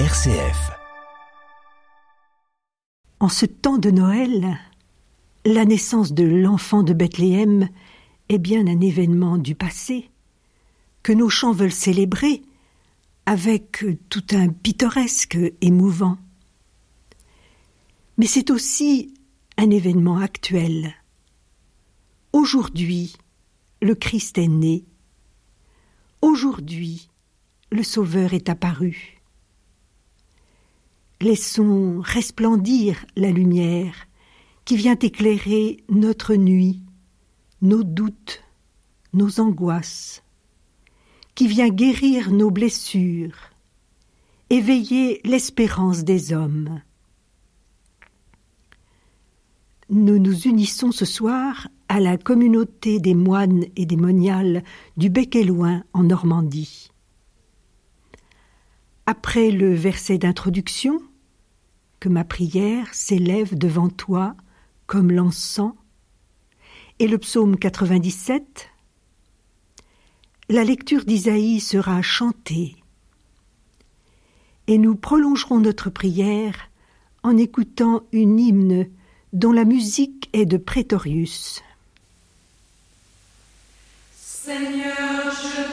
RCF. En ce temps de Noël, la naissance de l'enfant de Bethléem est bien un événement du passé que nos chants veulent célébrer avec tout un pittoresque émouvant. Mais c'est aussi un événement actuel. Aujourd'hui, le Christ est né. Aujourd'hui, le Sauveur est apparu. Laissons resplendir la lumière qui vient éclairer notre nuit, nos doutes, nos angoisses, qui vient guérir nos blessures, éveiller l'espérance des hommes. Nous nous unissons ce soir à la communauté des moines et des moniales du Bec et Loin en Normandie. Après le verset d'introduction, ma prière s'élève devant toi comme l'encens, et le psaume 97, la lecture d'Isaïe sera chantée, et nous prolongerons notre prière en écoutant une hymne dont la musique est de Prétorius. Seigneur, je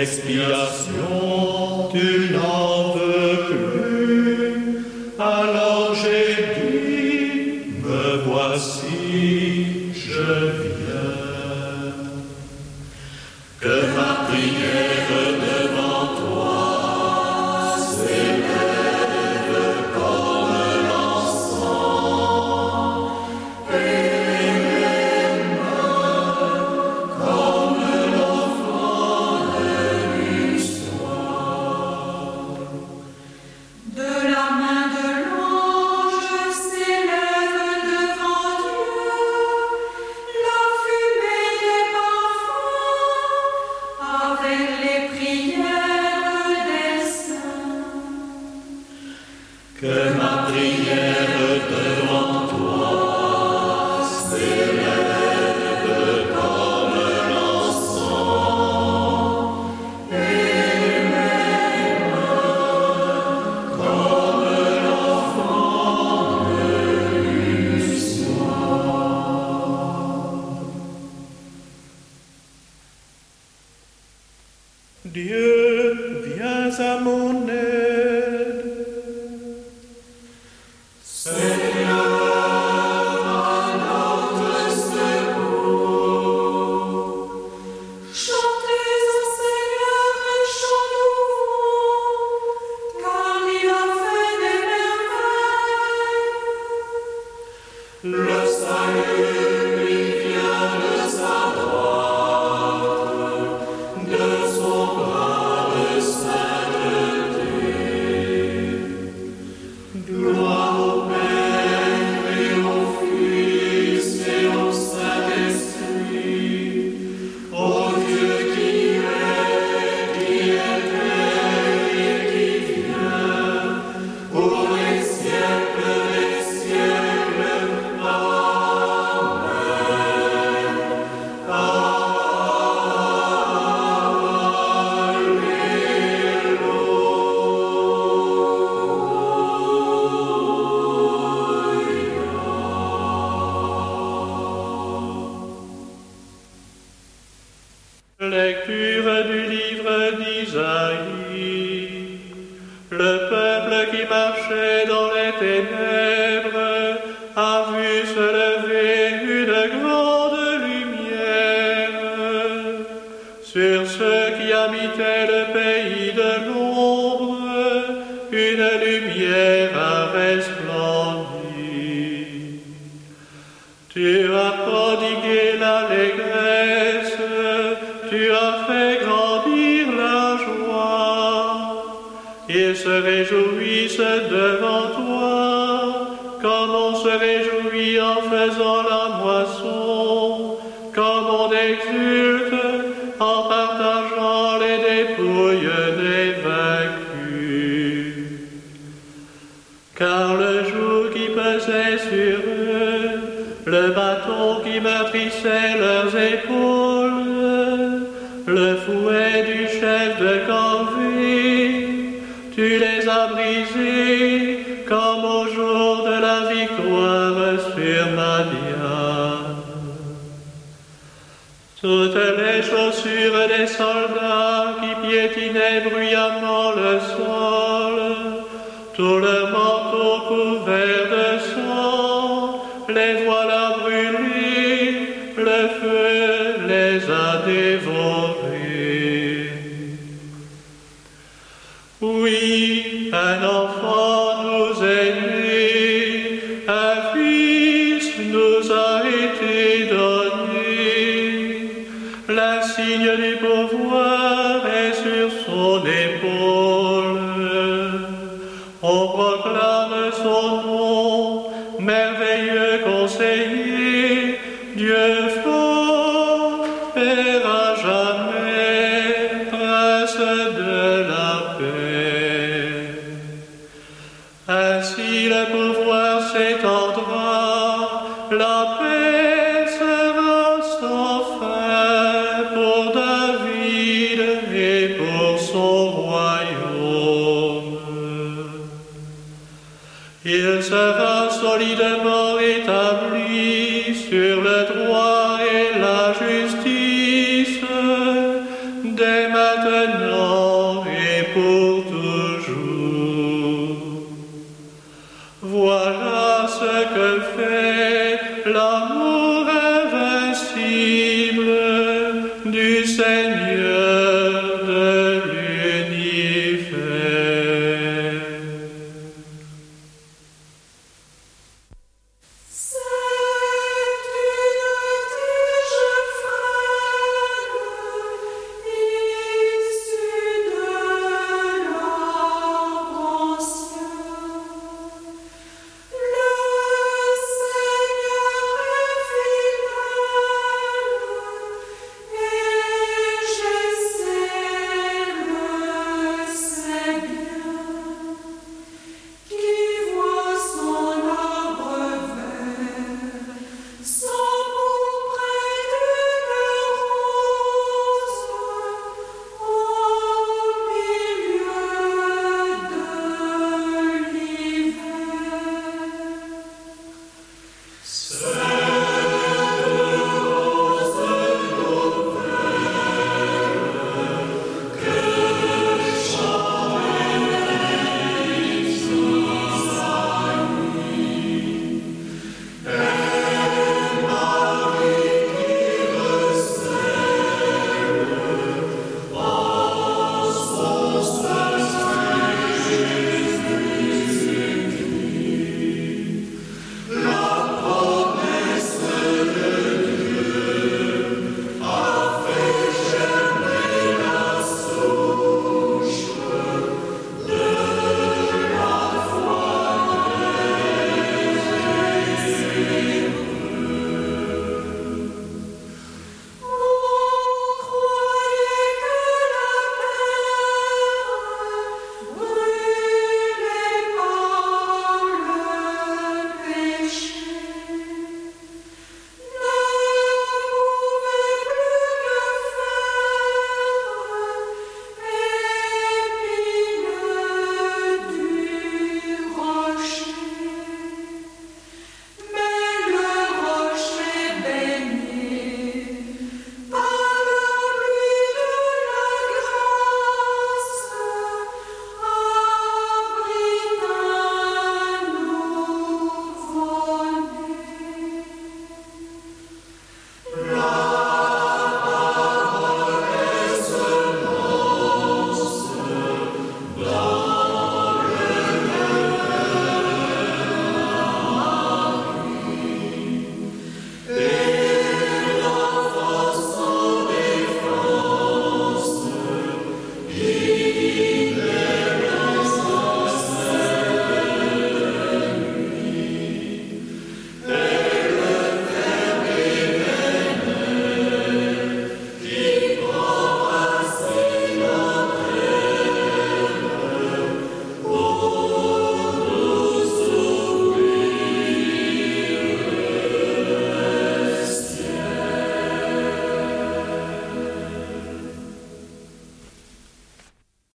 Holocauste, expiation, tu n'en veux plus. Alors j'ai dit, me voici, je viens. Que ma prière Que ma prière devant Du livre d'Isaïe. Le peuple qui marchait dans les ténèbres a vu se lever une grande lumière. Sur ceux qui habitaient le pays de l'ombre une lumière a resplendi. Tu as prodigué l'allégresse, tu as se réjouissent devant toi, comme on se réjouit en faisant la moisson, comme on exulte en partageant les dépouilles des vaincus. Car le joug qui pesait sur eux, le bâton qui meurtrissait leurs épaules, le fouet du soldats qui piétinaient bruyamment le sol, tout le manteau couvert de sang, les voilà L'insigne du pouvoir il sera solidement établi sur le terrain.